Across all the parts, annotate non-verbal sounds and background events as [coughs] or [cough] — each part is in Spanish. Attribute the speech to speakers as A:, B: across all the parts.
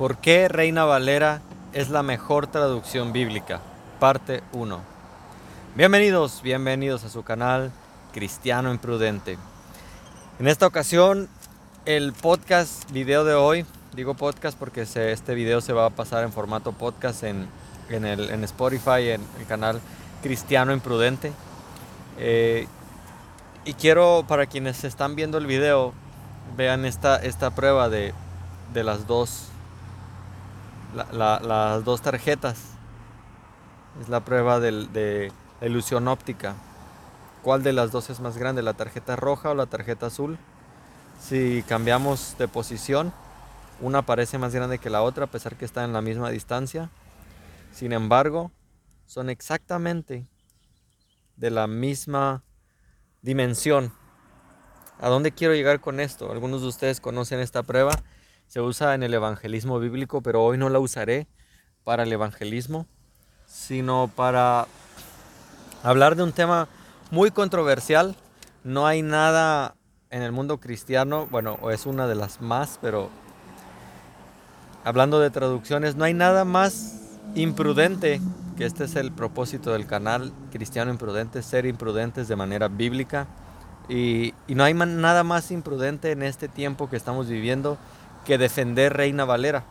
A: ¿Por qué Reina Valera es la mejor traducción bíblica? Parte 1. Bienvenidos, bienvenidos a su canal Cristiano Imprudente. En esta ocasión, el podcast video de hoy, digo podcast porque este video se va a pasar en formato podcast en, el, en Spotify, en el canal Cristiano Imprudente. Eh, y quiero, para quienes están viendo el video, vean esta, esta prueba de, de las dos las dos tarjetas. Es la prueba de ilusión óptica. ¿Cuál de las dos es más grande, la tarjeta roja o la tarjeta azul? Si cambiamos de posición, una parece más grande que la otra a pesar que está en la misma distancia. Sin embargo, son exactamente de la misma dimensión. ¿A dónde quiero llegar con esto? Algunos de ustedes conocen esta prueba se usa en el evangelismo bíblico, pero hoy no la usaré para el evangelismo, sino para hablar de un tema muy controversial. No hay nada en el mundo cristiano, bueno, es una de las más, pero hablando de traducciones, no hay nada más imprudente, que este es el propósito del canal Cristiano Imprudente, ser imprudentes de manera bíblica. Y, y no hay nada más imprudente en este tiempo que estamos viviendo que defender Reina Valera.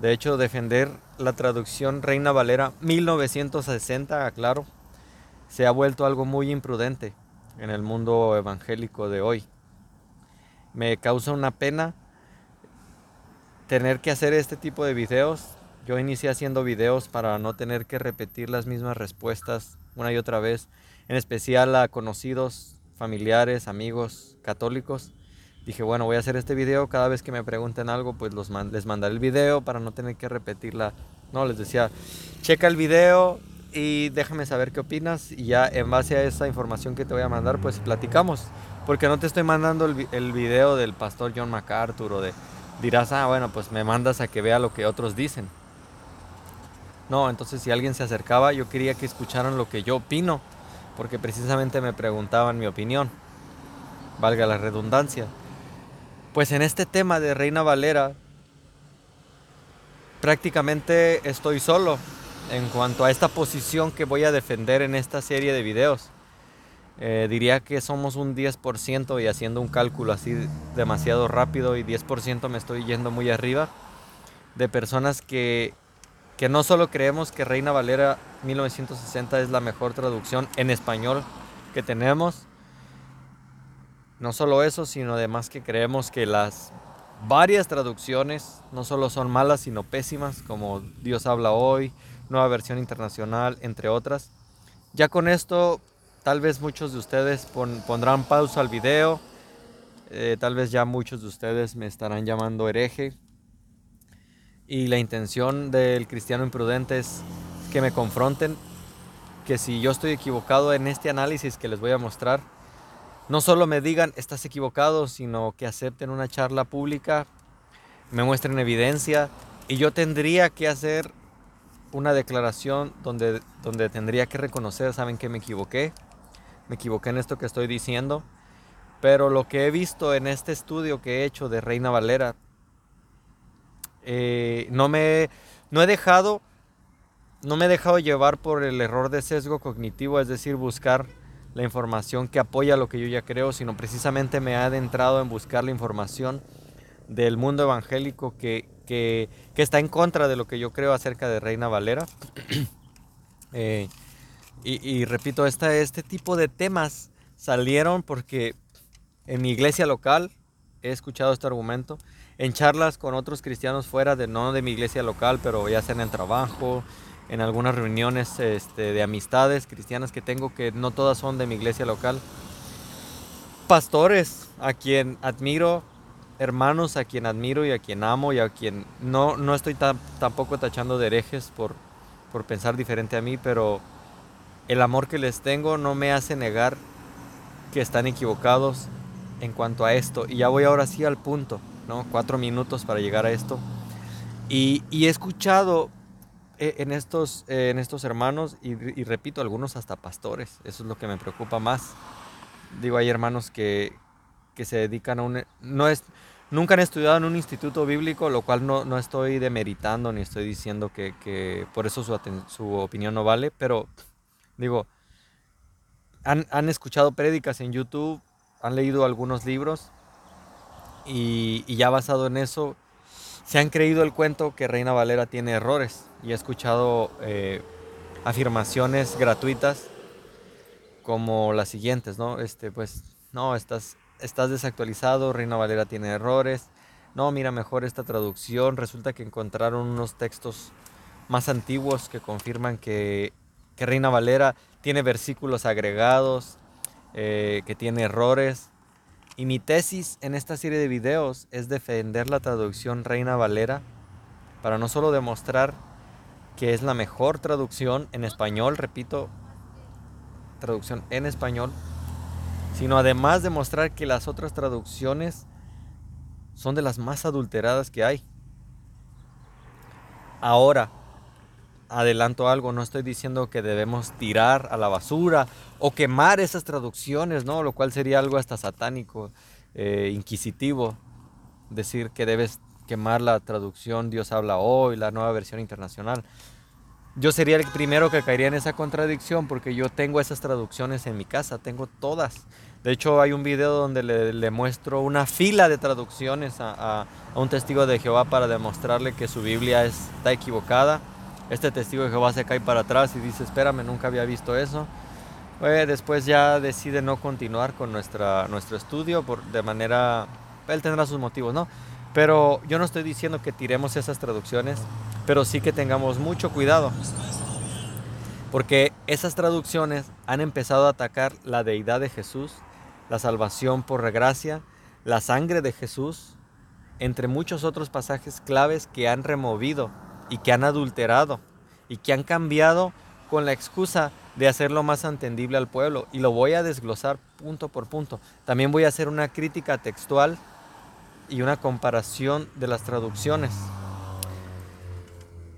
A: De hecho, defender la traducción Reina Valera 1960, aclaro, se ha vuelto algo muy imprudente en el mundo evangélico de hoy. Me causa una pena tener que hacer este tipo de videos. Yo inicié haciendo videos para no tener que repetir las mismas respuestas una y otra vez, en especial a conocidos, familiares, amigos católicos dije, bueno, voy a hacer este video, cada vez que me pregunten algo, pues los les mandaré el video para no tener que repetirla. No, les decía, checa el video y déjame saber qué opinas y ya en base a esa información que te voy a mandar, pues platicamos. Porque no te estoy mandando el, el video del pastor John MacArthur o de, dirás, ah, bueno, pues me mandas a que vea lo que otros dicen. No, entonces si alguien se acercaba, yo quería que escucharan lo que yo opino, porque precisamente me preguntaban mi opinión, valga la redundancia. Pues en este tema de Reina Valera, prácticamente estoy solo en cuanto a esta posición que voy a defender en esta serie de videos. Eh, diría que somos un 10% y haciendo un cálculo así demasiado rápido y 10% me estoy yendo muy arriba de personas que, que no solo creemos que Reina Valera 1960 es la mejor traducción en español que tenemos, no solo eso, sino además que creemos que las varias traducciones no solo son malas, sino pésimas, como Dios habla hoy, nueva versión internacional, entre otras. Ya con esto, tal vez muchos de ustedes pondrán pausa al video, eh, tal vez ya muchos de ustedes me estarán llamando hereje. Y la intención del cristiano imprudente es que me confronten, que si yo estoy equivocado en este análisis que les voy a mostrar, no solo me digan estás equivocado, sino que acepten una charla pública, me muestren evidencia y yo tendría que hacer una declaración donde, donde tendría que reconocer, saben que me equivoqué, me equivoqué en esto que estoy diciendo, pero lo que he visto en este estudio que he hecho de Reina Valera, eh, no me no he dejado no me he dejado llevar por el error de sesgo cognitivo, es decir, buscar la información que apoya lo que yo ya creo, sino precisamente me ha adentrado en buscar la información del mundo evangélico que, que, está en contra de lo que yo creo acerca de Reina Valera. [coughs] Eh, y, repito, este tipo de temas salieron porque en mi iglesia local he escuchado este argumento, en charlas con otros cristianos fuera de no de mi iglesia local, pero ya sea en el trabajo, en algunas reuniones este, de amistades cristianas que tengo, que no todas son de mi iglesia local. Pastores a quien admiro, hermanos a quien admiro y a quien amo y a quien no, no estoy tampoco tachando de herejes por, por pensar diferente a mí, pero el amor que les tengo no me hace negar que están equivocados en cuanto a esto. Y ya voy ahora sí al punto, ¿no? Cuatro minutos para llegar a esto. Y, y he escuchado en estos, eh, en estos hermanos y, repito, algunos hasta pastores. Eso es lo que me preocupa más. Digo, hay hermanos que, que se dedican a un... No es, nunca han estudiado en un instituto bíblico, lo cual no, no estoy demeritando ni estoy diciendo que, que por eso su, su, opinión no vale, pero digo, han, han, escuchado prédicas en YouTube, han leído algunos libros y, y, ya basado en eso, se han creído el cuento que Reina Valera tiene errores y he escuchado eh, afirmaciones gratuitas como las siguientes, ¿no? Este, pues, no, estás, estás desactualizado, Reina Valera tiene errores. No, mira, mejor esta traducción. Resulta que encontraron unos textos más antiguos que confirman que, Reina Valera tiene versículos agregados, eh, que tiene errores. Y mi tesis en esta serie de videos es defender la traducción Reina Valera para no solo demostrar que es la mejor traducción en español, repito, traducción en español, sino además demostrar que las otras traducciones son de las más adulteradas que hay. Ahora, adelanto algo, no estoy diciendo que debemos tirar a la basura o quemar esas traducciones, ¿no? Lo cual sería algo hasta satánico, eh, inquisitivo, decir que debes quemar la traducción Dios habla hoy, la nueva versión internacional. Yo sería el primero que caería en esa contradicción porque yo tengo esas traducciones en mi casa, tengo todas. De hecho, hay un video donde le, muestro una fila de traducciones a, un testigo de Jehová para demostrarle que su Biblia está equivocada. Este testigo de Jehová se cae para atrás y dice, espérame, nunca había visto eso. Pues después ya decide no continuar con nuestra, nuestro estudio por, de manera... Él tendrá sus motivos, ¿no? Pero yo no estoy diciendo que tiremos esas traducciones, pero sí que tengamos mucho cuidado. Porque esas traducciones han empezado a atacar la deidad de Jesús, la salvación por gracia, la sangre de Jesús, entre muchos otros pasajes claves que han removido y que han adulterado y que han cambiado con la excusa de hacerlo más entendible al pueblo. Y lo voy a desglosar punto por punto. También voy a hacer una crítica textual y una comparación de las traducciones.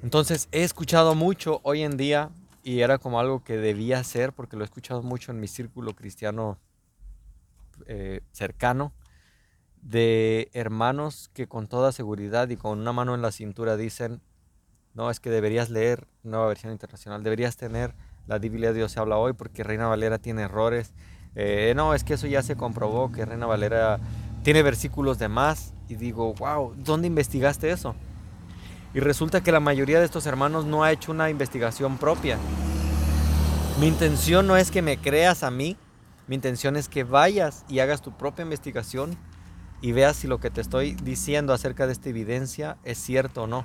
A: Entonces he escuchado mucho hoy en día y era como algo que debía hacer porque lo he escuchado mucho en mi círculo cristiano eh, cercano de hermanos que con toda seguridad y con una mano en la cintura dicen, no, es que deberías leer nueva versión internacional, deberías tener la Biblia de Dios se habla hoy porque Reina Valera tiene errores. Eh, no, es que eso ya se comprobó, que Reina Valera tiene versículos de más y digo, wow, ¿dónde investigaste eso? Y resulta que la mayoría de estos hermanos no ha hecho una investigación propia. Mi intención no es que me creas a mí, mi intención es que vayas y hagas tu propia investigación y veas si lo que te estoy diciendo acerca de esta evidencia es cierto o no.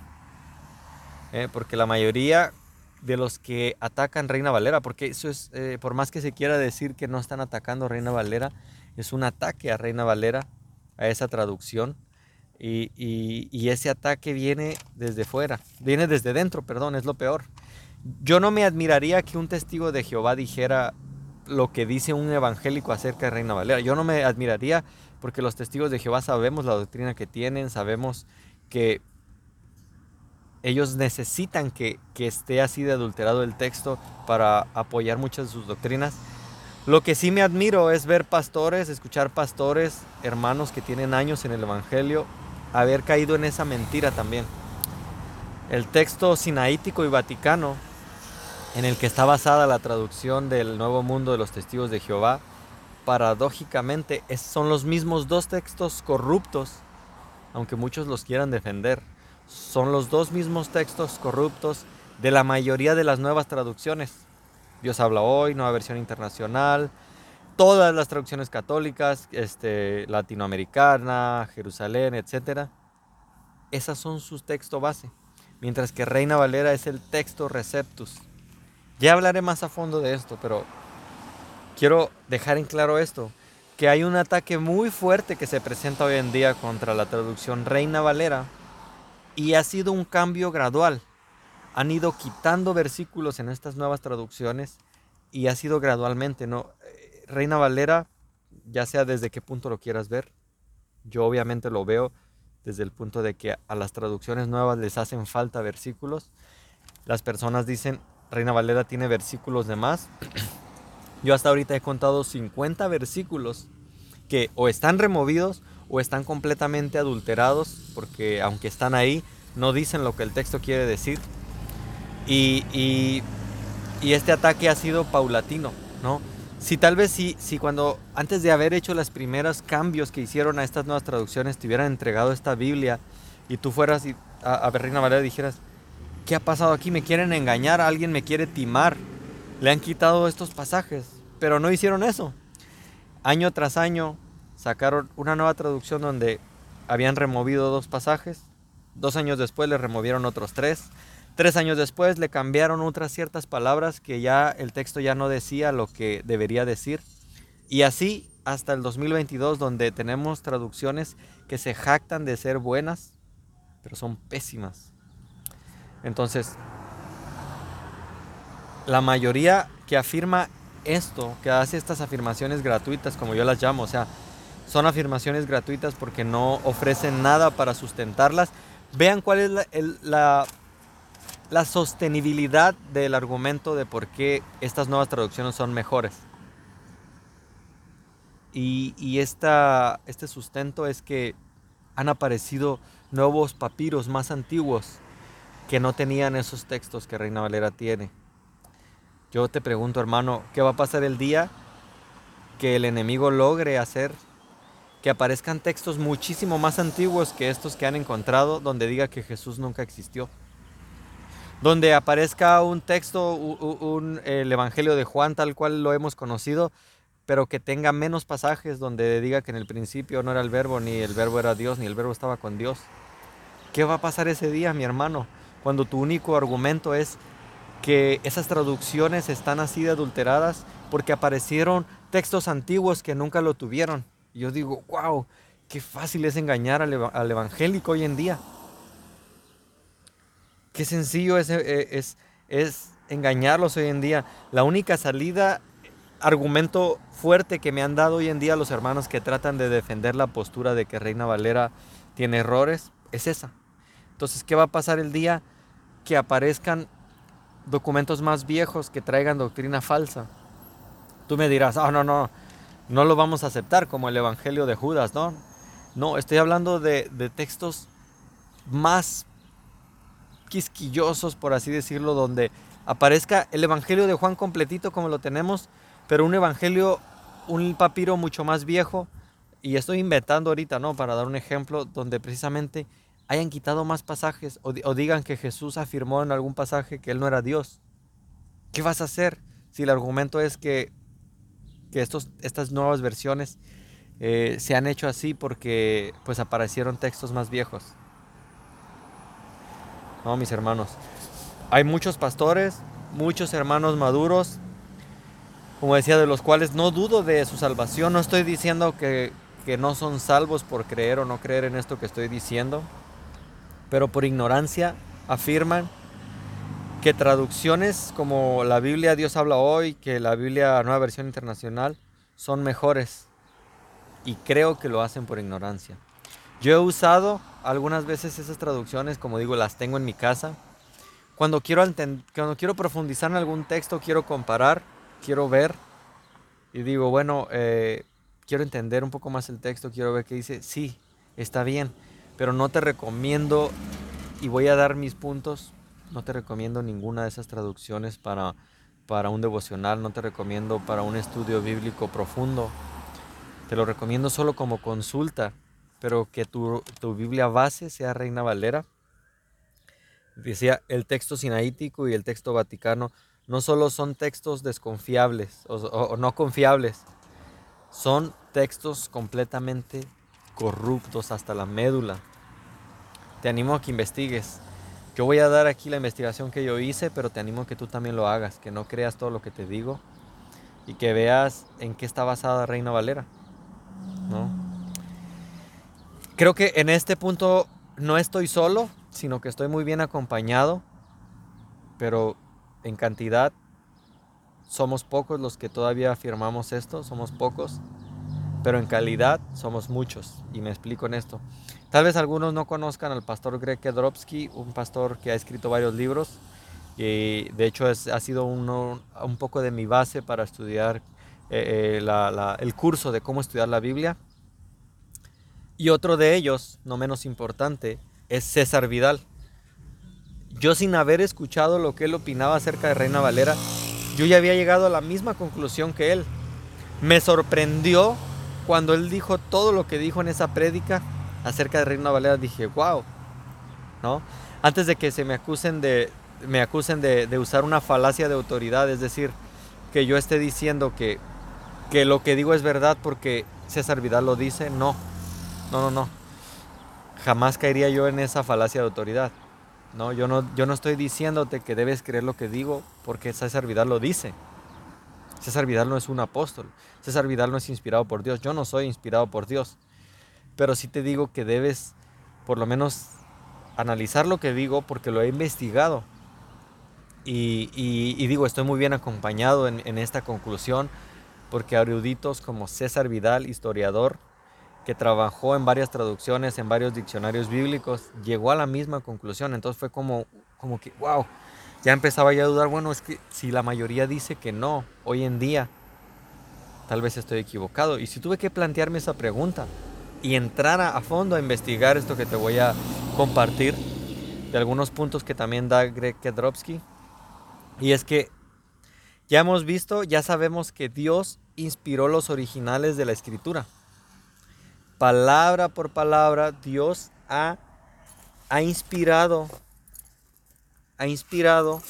A: Eh, porque la mayoría de los que atacan Reina Valera, porque eso es, eh, por más que se quiera decir que no están atacando Reina Valera, es un ataque a Reina Valera a esa traducción. Y, ese ataque viene desde fuera, viene desde dentro, perdón, es lo peor. Yo no me admiraría que un testigo de Jehová dijera lo que dice un evangélico acerca de Reina Valera. Yo no me admiraría porque los testigos de Jehová sabemos la doctrina que tienen, sabemos que ellos necesitan que, que esté así de adulterado el texto para apoyar muchas de sus doctrinas. Lo que sí me admiro es ver pastores, escuchar pastores, hermanos que tienen años en el Evangelio, haber caído en esa mentira también. El texto sinaítico y vaticano, en el que está basada la traducción del Nuevo Mundo de los Testigos de Jehová, paradójicamente son los mismos dos textos corruptos, aunque muchos los quieran defender. Son los dos mismos textos corruptos de la mayoría de las nuevas traducciones. Dios habla hoy, nueva versión internacional, todas las traducciones católicas, este, latinoamericana, Jerusalén, etc. Esas son sus textos base, mientras que Reina Valera es el texto receptus. Ya hablaré más a fondo de esto, pero quiero dejar en claro esto, que hay un ataque muy fuerte que se presenta hoy en día contra la traducción Reina Valera y ha sido un cambio gradual han ido quitando versículos en estas nuevas traducciones y ha sido gradualmente, ¿no? Eh, Reina Valera, ya sea desde qué punto lo quieras ver, yo obviamente lo veo desde el punto de que a las traducciones nuevas les hacen falta versículos. Las personas dicen, Reina Valera tiene versículos de más. Yo hasta ahorita he contado 50 versículos que o están removidos o están completamente adulterados, porque aunque están ahí, no dicen lo que el texto quiere decir. Y, y, y este ataque ha sido paulatino, ¿no? Si tal vez si, si cuando antes de haber hecho los primeros cambios que hicieron a estas nuevas traducciones te hubieran entregado esta Biblia y tú fueras a, a Reina Valera y dijeras, ¿qué ha pasado aquí? Me quieren engañar, alguien me quiere timar. Le han quitado estos pasajes, pero no hicieron eso. Año tras año sacaron una nueva traducción donde habían removido dos pasajes. Dos años después le removieron otros tres. Tres años después le cambiaron otras ciertas palabras que ya el texto ya no decía lo que debería decir. Y así hasta el 2022 donde tenemos traducciones que se jactan de ser buenas, pero son pésimas. Entonces, la mayoría que afirma esto, que hace estas afirmaciones gratuitas, como yo las llamo, o sea, son afirmaciones gratuitas porque no ofrecen nada para sustentarlas. Vean cuál es la, la sostenibilidad del argumento de por qué estas nuevas traducciones son mejores. Y, este sustento es que han aparecido nuevos papiros más antiguos que no tenían esos textos que Reina Valera tiene. Yo te pregunto, hermano, ¿qué va a pasar el día que el enemigo logre hacer que aparezcan textos muchísimo más antiguos que estos que han encontrado donde diga que Jesús nunca existió? donde aparezca un texto, un, el Evangelio de Juan tal cual lo hemos conocido, pero que tenga menos pasajes donde diga que en el principio no era el verbo, ni el verbo era Dios, ni el verbo estaba con Dios. ¿Qué va a pasar ese día, mi hermano? Cuando tu único argumento es que esas traducciones están así de adulteradas porque aparecieron textos antiguos que nunca lo tuvieron. Yo digo, wow, qué fácil es engañar al evangélico hoy en día. Qué sencillo eh, es, es, engañarlos hoy en día. La única salida, argumento fuerte que me han dado hoy en día los hermanos que tratan de defender la postura de que Reina Valera tiene errores, es esa. Entonces, ¿qué va a pasar el día que aparezcan documentos más viejos que traigan doctrina falsa? Tú me dirás, ah, no, no, no lo vamos a aceptar como el Evangelio de Judas, ¿no? No, estoy hablando de, de textos más quisquillosos, por así decirlo, donde aparezca el Evangelio de Juan completito como lo tenemos, pero un Evangelio, un papiro mucho más viejo, y estoy inventando ahorita, ¿no? Para dar un ejemplo, donde precisamente hayan quitado más pasajes o, digan que Jesús afirmó en algún pasaje que Él no era Dios. ¿Qué vas a hacer si el argumento es que, que estos, estas nuevas versiones eh, se han hecho así porque pues aparecieron textos más viejos? No, mis hermanos. Hay muchos pastores, muchos hermanos maduros, como decía, de los cuales no dudo de su salvación. No estoy diciendo que, que no son salvos por creer o no creer en esto que estoy diciendo, pero por ignorancia afirman que traducciones como la Biblia Dios habla hoy, que la Biblia Nueva Versión Internacional, son mejores. Y creo que lo hacen por ignorancia. Yo he usado algunas veces esas traducciones, como digo, las tengo en mi casa. Cuando quiero, cuando quiero profundizar en algún texto, quiero comparar, quiero ver. Y digo, bueno, eh, quiero entender un poco más el texto, quiero ver qué dice. Sí, está bien, pero no te recomiendo, y voy a dar mis puntos, no te recomiendo ninguna de esas traducciones para, para un devocional, no te recomiendo para un estudio bíblico profundo. Te lo recomiendo solo como consulta pero que tu, Biblia base sea Reina Valera. Decía, el texto sinaítico y el texto vaticano no solo son textos desconfiables o, no confiables, son textos completamente corruptos hasta la médula. Te animo a que investigues. Yo voy a dar aquí la investigación que yo hice, pero te animo a que tú también lo hagas, que no creas todo lo que te digo y que veas en qué está basada Reina Valera. ¿no? Creo que en este punto no estoy solo, sino que estoy muy bien acompañado, pero en cantidad somos pocos los que todavía afirmamos esto, somos pocos, pero en calidad somos muchos, y me explico en esto. Tal vez algunos no conozcan al pastor Greg Kedrowski, un pastor que ha escrito varios libros, y de hecho es, ha sido uno, un poco de mi base para estudiar eh, eh, el curso de cómo estudiar la Biblia. Y otro de ellos, no menos importante, es César Vidal. Yo sin haber escuchado lo que él opinaba acerca de Reina Valera, yo ya había llegado a la misma conclusión que él. Me sorprendió cuando él dijo todo lo que dijo en esa prédica acerca de Reina Valera. Dije, wow, ¿no? Antes de que se me acusen de, me acusen de, usar una falacia de autoridad, es decir, que yo esté diciendo que, que lo que digo es verdad porque César Vidal lo dice, no, no, no, no. Jamás caería yo en esa falacia de autoridad. No, yo no, yo no estoy diciéndote que debes creer lo que digo porque César Vidal lo dice. César Vidal no es un apóstol. César Vidal no es inspirado por Dios. Yo no soy inspirado por Dios. Pero sí te digo que debes por lo menos analizar lo que digo porque lo he investigado. Y, digo, estoy muy bien acompañado en, en esta conclusión porque eruditos como César Vidal, historiador, que trabajó en varias traducciones, en varios diccionarios bíblicos, llegó a la misma conclusión. Entonces fue como, como que, wow, ya empezaba ya a dudar, bueno, es que si la mayoría dice que no, hoy en día, tal vez estoy equivocado. Y si tuve que plantearme esa pregunta y entrar a, fondo a investigar esto que te voy a compartir, de algunos puntos que también da Greg Kedrowski, y es que ya hemos visto, ya sabemos que Dios inspiró los originales de la escritura palabra por palabra, Dios ha, ha inspirado, ha inspirado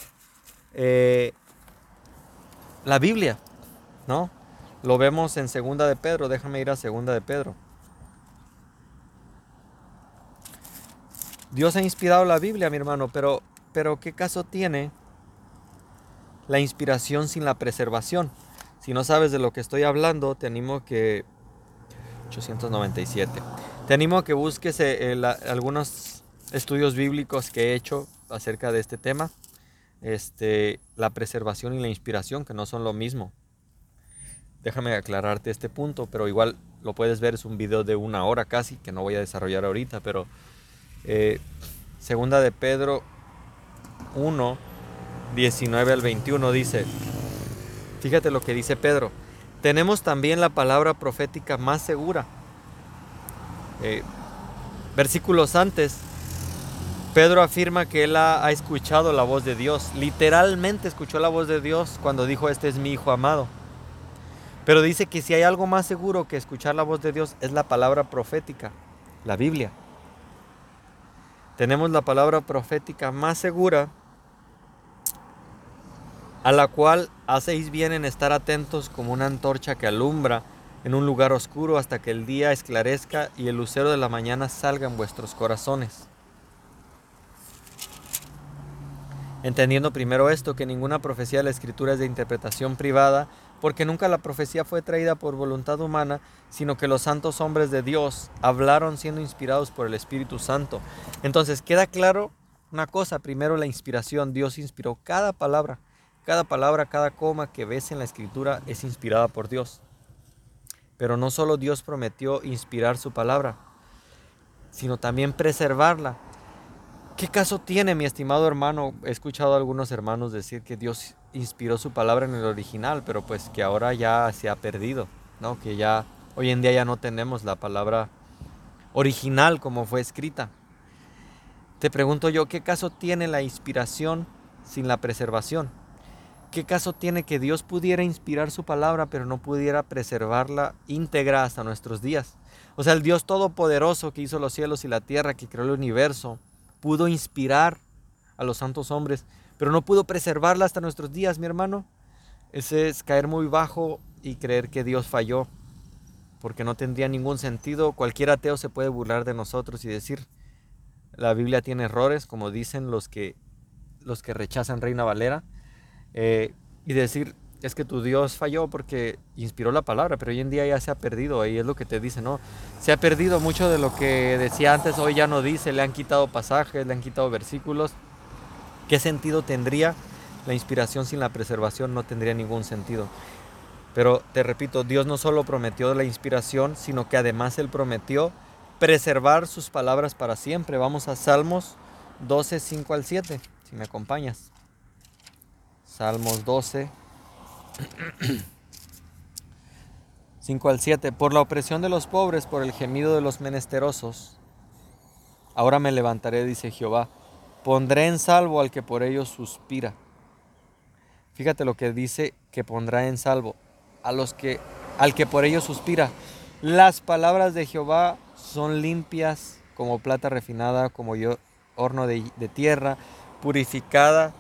A: eh, la Biblia, ¿no? Lo vemos en Segunda de Pedro, déjame ir a Segunda de Pedro. Dios ha inspirado la Biblia, mi hermano, pero, pero ¿qué caso tiene la inspiración sin la preservación? Si no sabes de lo que estoy hablando, te animo que 897. Te animo a que busques eh, algunos estudios bíblicos que he hecho acerca de este tema. Este, la preservación y la inspiración, que no son lo mismo. Déjame aclararte este punto, pero igual lo puedes ver, es un video de una hora casi, que no voy a desarrollar ahorita, pero eh, segunda de Pedro 1, 19 al 21 dice, fíjate lo que dice Pedro, tenemos también la palabra profética más segura. Eh, versículos antes, Pedro afirma que él ha, escuchado la voz de Dios. Literalmente escuchó la voz de Dios cuando dijo, este es mi Hijo amado. Pero dice que si hay algo más seguro que escuchar la voz de Dios es la palabra profética, la Biblia. Tenemos la palabra profética más segura a la cual hacéis bien en estar atentos como una antorcha que alumbra en un lugar oscuro hasta que el día esclarezca y el lucero de la mañana salga en vuestros corazones. Entendiendo primero esto, que ninguna profecía de la escritura es de interpretación privada, porque nunca la profecía fue traída por voluntad humana, sino que los santos hombres de Dios hablaron siendo inspirados por el Espíritu Santo. Entonces queda claro una cosa, primero la inspiración, Dios inspiró cada palabra cada palabra, cada coma que ves en la escritura es inspirada por Dios. Pero no solo Dios prometió inspirar su palabra, sino también preservarla. ¿Qué caso tiene, mi estimado hermano? He escuchado a algunos hermanos decir que Dios inspiró su palabra en el original, pero pues que ahora ya se ha perdido, ¿no? Que ya hoy en día ya no tenemos la palabra original como fue escrita. Te pregunto yo, ¿qué caso tiene la inspiración sin la preservación? ¿Qué caso tiene que Dios pudiera inspirar su palabra, pero no pudiera preservarla íntegra hasta nuestros días? O sea, el Dios todopoderoso que hizo los cielos y la tierra, que creó el universo, pudo inspirar a los santos hombres, pero no pudo preservarla hasta nuestros días, mi hermano. Ese es caer muy bajo y creer que Dios falló, porque no tendría ningún sentido. Cualquier ateo se puede burlar de nosotros y decir, la Biblia tiene errores, como dicen los que, los que rechazan Reina Valera eh, y decir, es que tu Dios falló porque inspiró la palabra, pero hoy en día ya se ha perdido, y es lo que te dice, ¿no? Se ha perdido mucho de lo que decía antes, hoy ya no dice, le han quitado pasajes, le han quitado versículos. ¿Qué sentido tendría? La inspiración sin la preservación no tendría ningún sentido. Pero te repito, Dios no solo prometió la inspiración, sino que además Él prometió preservar sus palabras para siempre. Vamos a Salmos 12, 5 al 7, si me acompañas. Salmos 12. 5 al 7. Por la opresión de los pobres, por el gemido de los menesterosos. Ahora me levantaré, dice Jehová. Pondré en salvo al que por ellos suspira. Fíjate lo que dice que pondrá en salvo a los que al que por ellos suspira. Las palabras de Jehová son limpias como plata refinada, como yo, horno de, de tierra, purificada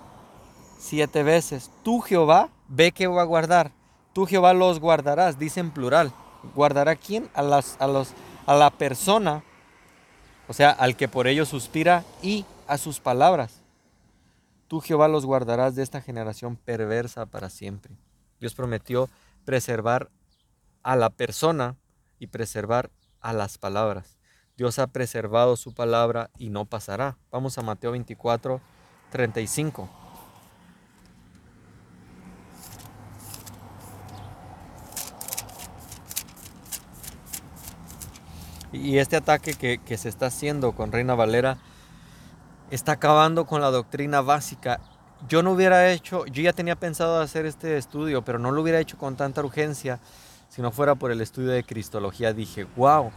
A: siete veces. Tú Jehová ve que va a guardar tú Jehová los guardarás, dice en plural. ¿Guardará quién? A, las, a, los, a la persona, o sea, al que por ello suspira y a sus palabras. Tú Jehová los guardarás de esta generación perversa para siempre. Dios prometió preservar a la persona y preservar a las palabras. Dios ha preservado su palabra y no pasará. Vamos a Mateo 24, 35. Y este ataque que, se está haciendo con Reina Valera está acabando con la doctrina básica. Yo no hubiera hecho, yo ya tenía pensado hacer este estudio, pero no lo hubiera hecho con tanta urgencia si no fuera por el estudio de Cristología. Dije, wow,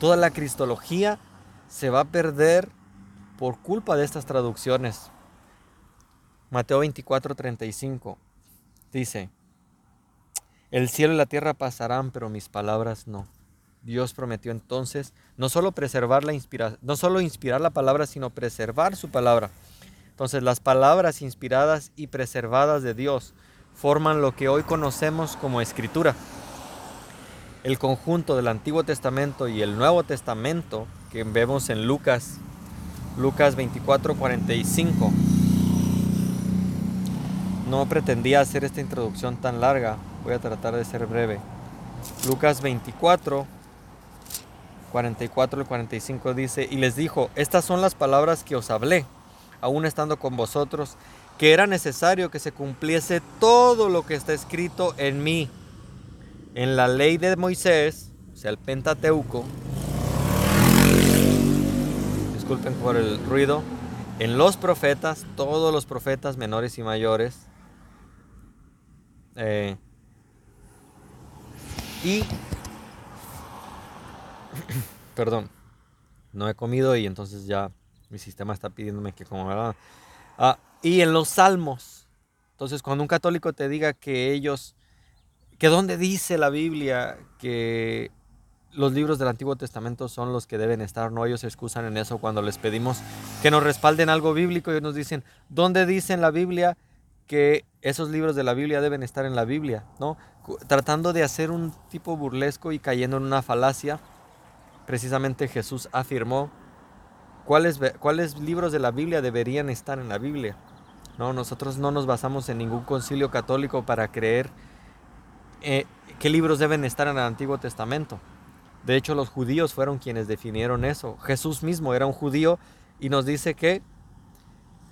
A: toda la Cristología se va a perder por culpa de estas traducciones. Mateo 24, 35 dice, el cielo y la tierra pasarán, pero mis palabras no. Dios prometió entonces no solo preservar la inspiración, no solo inspirar la palabra, sino preservar su palabra. Entonces las palabras inspiradas y preservadas de Dios forman lo que hoy conocemos como escritura. El conjunto del Antiguo Testamento y el Nuevo Testamento que vemos en Lucas, Lucas 24, 45. No pretendía hacer esta introducción tan larga, voy a tratar de ser breve. Lucas 24, 44 al 45 dice, y les dijo, estas son las palabras que os hablé, aún estando con vosotros, que era necesario que se cumpliese todo lo que está escrito en mí, en la ley de Moisés, o sea, el Pentateuco, disculpen por el ruido, en los profetas, todos los profetas menores y mayores, eh, y [coughs] perdón, no he comido y entonces ya mi sistema está pidiéndome que coma. Ah, y en los salmos. Entonces, cuando un católico te diga que ellos, que donde dice la Biblia que los libros del Antiguo Testamento son los que deben estar, no ellos se excusan en eso cuando les pedimos que nos respalden algo bíblico y nos dicen, ¿dónde dice en la Biblia que esos libros de la Biblia deben estar en la Biblia? ¿no? Tratando de hacer un tipo burlesco y cayendo en una falacia precisamente Jesús afirmó cuáles, cuáles libros de la Biblia deberían estar en la Biblia. No, nosotros no nos basamos en ningún concilio católico para creer eh, qué libros deben estar en el Antiguo Testamento. De hecho, los judíos fueron quienes definieron eso. Jesús mismo era un judío y nos dice que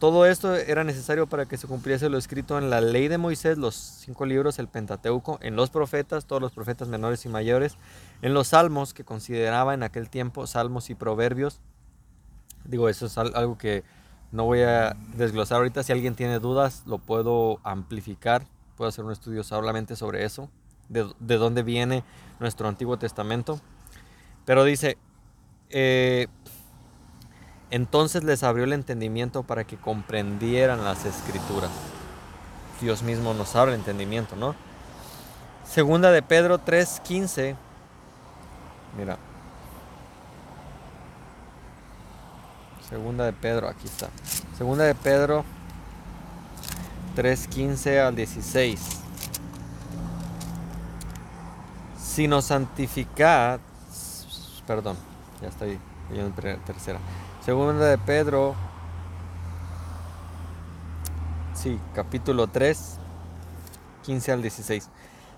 A: todo esto era necesario para que se cumpliese lo escrito en la ley de Moisés, los cinco libros, el Pentateuco, en los profetas, todos los profetas menores y mayores, en los salmos que consideraba en aquel tiempo salmos y proverbios. Digo, eso es algo que no voy a desglosar ahorita. Si alguien tiene dudas, lo puedo amplificar. Puedo hacer un estudio solamente sobre eso, de, de dónde viene nuestro Antiguo Testamento. Pero dice, eh, entonces les abrió el entendimiento para que comprendieran las escrituras. Dios mismo nos abre el entendimiento, ¿no? Segunda de Pedro 3:15. Mira. Segunda de Pedro, aquí está. Segunda de Pedro 3:15 al 16. Si nos santificad, perdón, ya estoy en tercera. Segunda de Pedro, sí, capítulo 3, 15 al 16.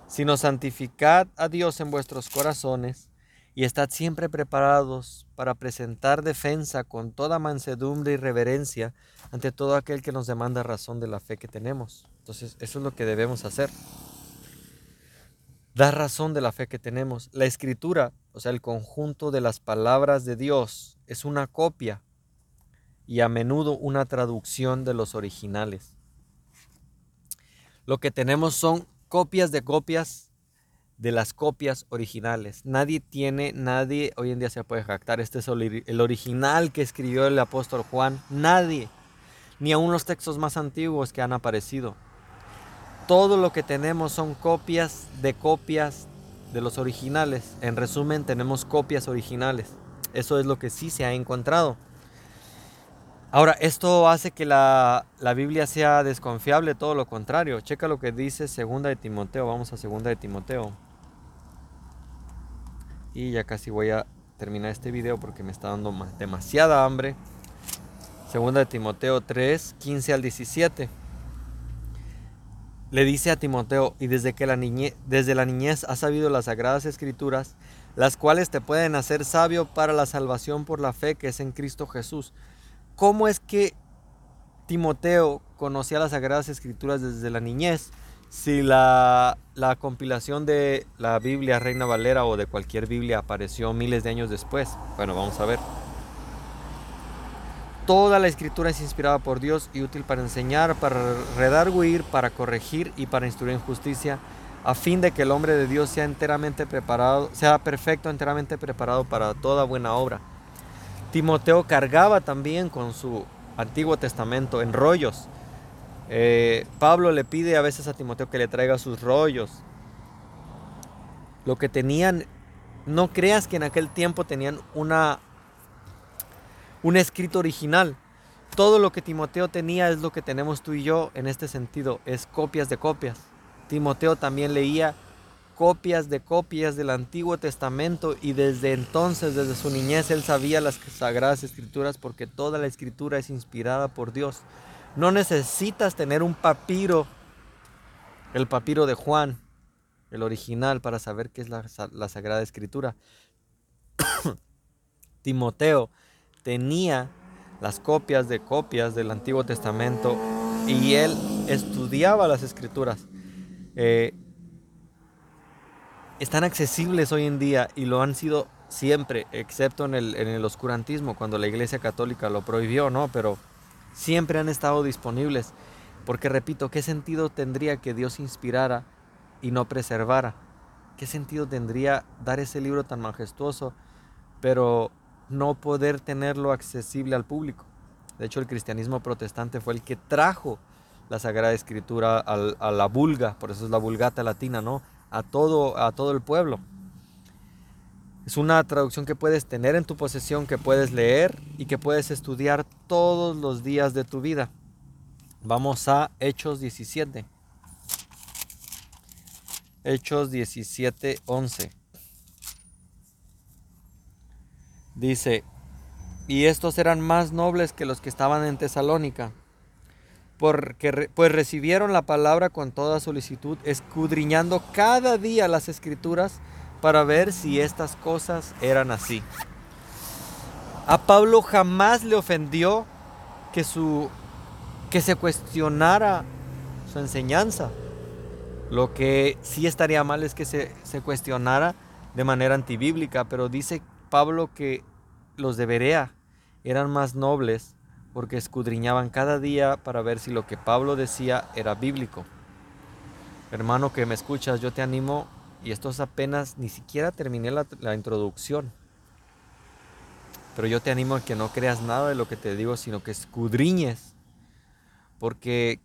A: Sino santificad a Dios en vuestros corazones y estad siempre preparados para presentar defensa con toda mansedumbre y reverencia ante todo aquel que nos demanda razón de la fe que tenemos. Entonces, eso es lo que debemos hacer. Dar razón de la fe que tenemos. La escritura, o sea, el conjunto de las palabras de Dios, es una copia y a menudo una traducción de los originales. Lo que tenemos son copias de copias de las copias originales. Nadie tiene, nadie hoy en día se puede jactar. Este es el original que escribió el apóstol Juan. Nadie. Ni aun los textos más antiguos que han aparecido. Todo lo que tenemos son copias de copias de los originales. En resumen, tenemos copias originales. Eso es lo que sí se ha encontrado. Ahora, esto hace que la, Biblia sea desconfiable, todo lo contrario. Checa lo que dice Segunda de Timoteo. Vamos a Segunda de Timoteo. Y ya casi voy a terminar este video porque me está dando demasiada hambre. Segunda de Timoteo 3, 15 al 17. Le dice a Timoteo, y desde que la niñez, desde la niñez has sabido las sagradas escrituras, las cuales te pueden hacer sabio para la salvación por la fe que es en Cristo Jesús ¿Cómo es que Timoteo conocía las Sagradas Escrituras desde la niñez? Si la, compilación de la Biblia Reina Valera o de cualquier Biblia apareció miles de años después. Bueno, vamos a ver. Toda la escritura es inspirada por Dios y útil para enseñar, para redarguir, para corregir y para instruir en justicia, a fin de que el hombre de Dios sea enteramente preparado, sea perfecto, enteramente preparado para toda buena obra. Timoteo cargaba también con su Antiguo Testamento en rollos. Eh, Pablo le pide a veces a Timoteo que le traiga sus rollos. Lo que tenían, no creas que en aquel tiempo tenían una, un escrito original. Todo lo que Timoteo tenía es lo que tenemos tú y yo en este sentido, es copias de copias. Timoteo también leía copias de copias del Antiguo Testamento y desde entonces, desde su niñez, él sabía las sagradas escrituras porque toda la escritura es inspirada por Dios. No necesitas tener un papiro, el papiro de Juan, el original, para saber qué es la, la sagrada escritura. [coughs] Timoteo tenía las copias de copias del Antiguo Testamento y él estudiaba las escrituras. Eh, están accesibles hoy en día y lo han sido siempre, excepto en el, en el oscurantismo, cuando la Iglesia Católica lo prohibió, ¿no? Pero siempre han estado disponibles. Porque repito, ¿qué sentido tendría que Dios inspirara y no preservara? ¿Qué sentido tendría dar ese libro tan majestuoso, pero no poder tenerlo accesible al público? De hecho, el cristianismo protestante fue el que trajo la Sagrada Escritura a la vulga, por eso es la vulgata latina, ¿no? a todo, a todo el pueblo. Es una traducción que puedes tener en tu posesión, que puedes leer y que puedes estudiar todos los días de tu vida. Vamos a Hechos 17. Hechos 17, 11. Dice, y estos eran más nobles que los que estaban en Tesalónica porque pues recibieron la palabra con toda solicitud, escudriñando cada día las escrituras para ver si estas cosas eran así. A Pablo jamás le ofendió que, su, que se cuestionara su enseñanza. Lo que sí estaría mal es que se, se cuestionara de manera antibíblica, pero dice Pablo que los de Berea eran más nobles porque escudriñaban cada día para ver si lo que Pablo decía era bíblico. Hermano que me escuchas, yo te animo, y esto es apenas, ni siquiera terminé la, introducción, pero yo te animo a que no creas nada de lo que te digo, sino que escudriñes, porque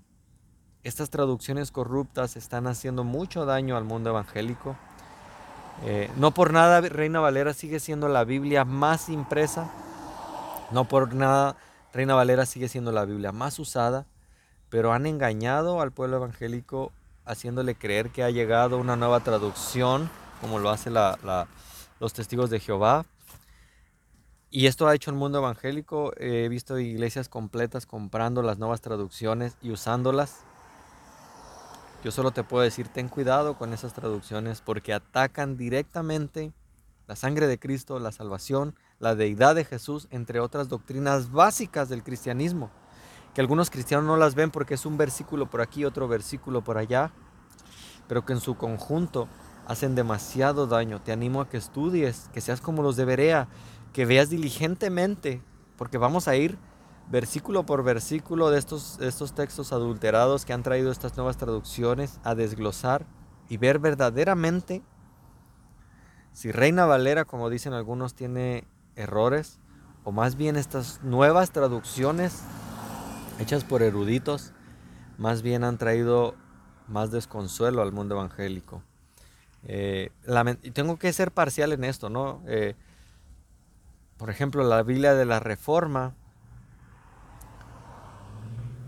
A: estas traducciones corruptas están haciendo mucho daño al mundo evangélico. Eh, no por nada Reina Valera sigue siendo la Biblia más impresa, no por nada Reina Valera sigue siendo la Biblia más usada, pero han engañado al pueblo evangélico haciéndole creer que ha llegado una nueva traducción, como lo hacen los testigos de Jehová. Y esto ha hecho el mundo evangélico. He visto iglesias completas comprando las nuevas traducciones y usándolas. Yo solo te puedo decir, ten cuidado con esas traducciones porque atacan directamente la sangre de Cristo, la salvación, la deidad de Jesús, entre otras doctrinas básicas del cristianismo, que algunos cristianos no las ven porque es un versículo por aquí, otro versículo por allá, pero que en su conjunto hacen demasiado daño. Te animo a que estudies, que seas como los de Berea, que veas diligentemente, porque vamos a ir versículo por versículo de estos, estos textos adulterados que han traído estas nuevas traducciones a desglosar y ver verdaderamente Si Reina Valera, como dicen algunos, tiene errores, o más bien estas nuevas traducciones hechas por eruditos, más bien han traído más desconsuelo al mundo evangélico. Eh, tengo que ser parcial en esto, ¿no? Eh, por ejemplo, la Biblia de la Reforma,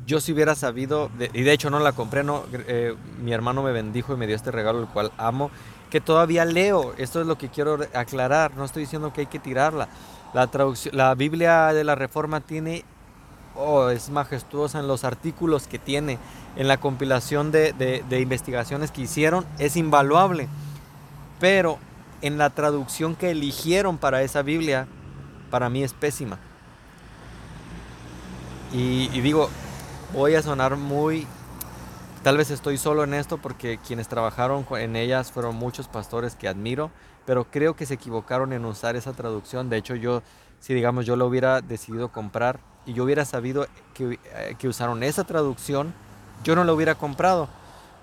A: yo si hubiera sabido, y de hecho no la compré, no, eh, mi hermano me bendijo y me dio este regalo, el cual amo, que todavía leo. Esto es lo que quiero aclarar, no estoy diciendo que hay que tirarla. La, traducción, la Biblia de la Reforma tiene, oh, es majestuosa en los artículos que tiene, en la compilación de, de investigaciones que hicieron, es invaluable. Pero en la traducción que eligieron para esa Biblia, para mí es pésima. Y, digo, voy a sonar muy... Tal vez estoy solo en esto porque quienes trabajaron en ellas fueron muchos pastores que admiro, pero creo que se equivocaron en usar esa traducción. De hecho, yo, si digamos yo lo hubiera decidido comprar y yo hubiera sabido que, eh, que usaron esa traducción, yo no lo hubiera comprado.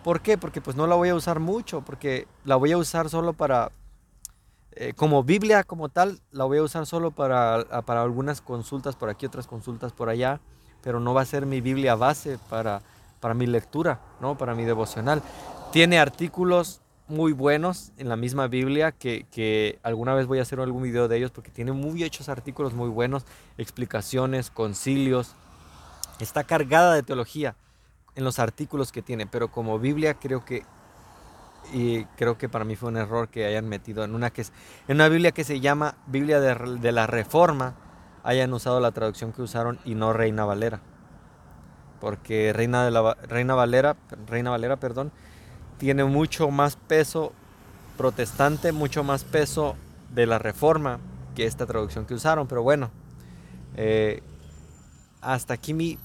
A: ¿Por qué? Porque pues no la voy a usar mucho, porque la voy a usar solo para eh, como Biblia como tal, la voy a usar solo para, para, algunas consultas por aquí, otras consultas por allá, pero no va a ser mi Biblia base para, para mi lectura, ¿no? para mi devocional. Tiene artículos muy buenos en la misma Biblia que, que, alguna vez voy a hacer algún video de ellos porque tiene muy hechos artículos muy buenos, explicaciones, concilios. Está cargada de teología en los artículos que tiene, pero como Biblia creo que y creo que para mí fue un error que hayan metido en una, que es, en una Biblia que se llama Biblia de, la Reforma, hayan usado la traducción que usaron y no Reina Valera. Porque Reina, de la, Reina, Valera, Reina Valera perdón, tiene mucho más peso protestante, mucho más peso de la Reforma que esta traducción que usaron. Pero bueno, eh, hasta aquí mi,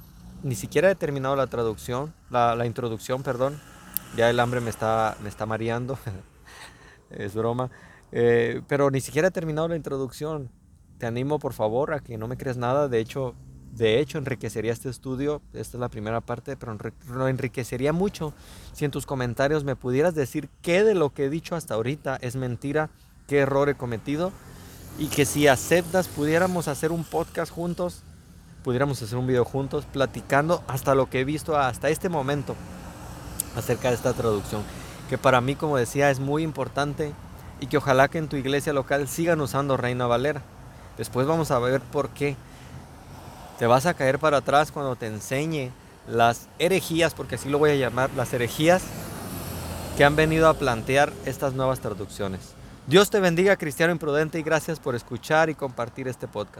A: ni siquiera he terminado la traducción, la, introducción, perdón. Ya el hambre me está, me está mareando. [laughs] es broma. Eh, pero ni siquiera he terminado la introducción. Te animo por favor a que no me creas nada. De hecho, de hecho enriquecería este estudio. Esta es la primera parte, pero lo enriquecería mucho si en tus comentarios me pudieras decir qué de lo que he dicho hasta ahorita es mentira, qué error he cometido. Y que si aceptas pudiéramos hacer un podcast juntos, pudiéramos hacer un video juntos, platicando hasta lo que he visto hasta este momento acerca de esta traducción, que para mí, como decía, es muy importante y que ojalá que en tu iglesia local sigan usando Reina Valera. Después vamos a ver por qué. Te vas a caer para atrás cuando te enseñe las herejías, porque así lo voy a llamar, las herejías que han venido a plantear estas nuevas traducciones. Dios te bendiga, cristiano imprudente, y gracias por escuchar y compartir este podcast.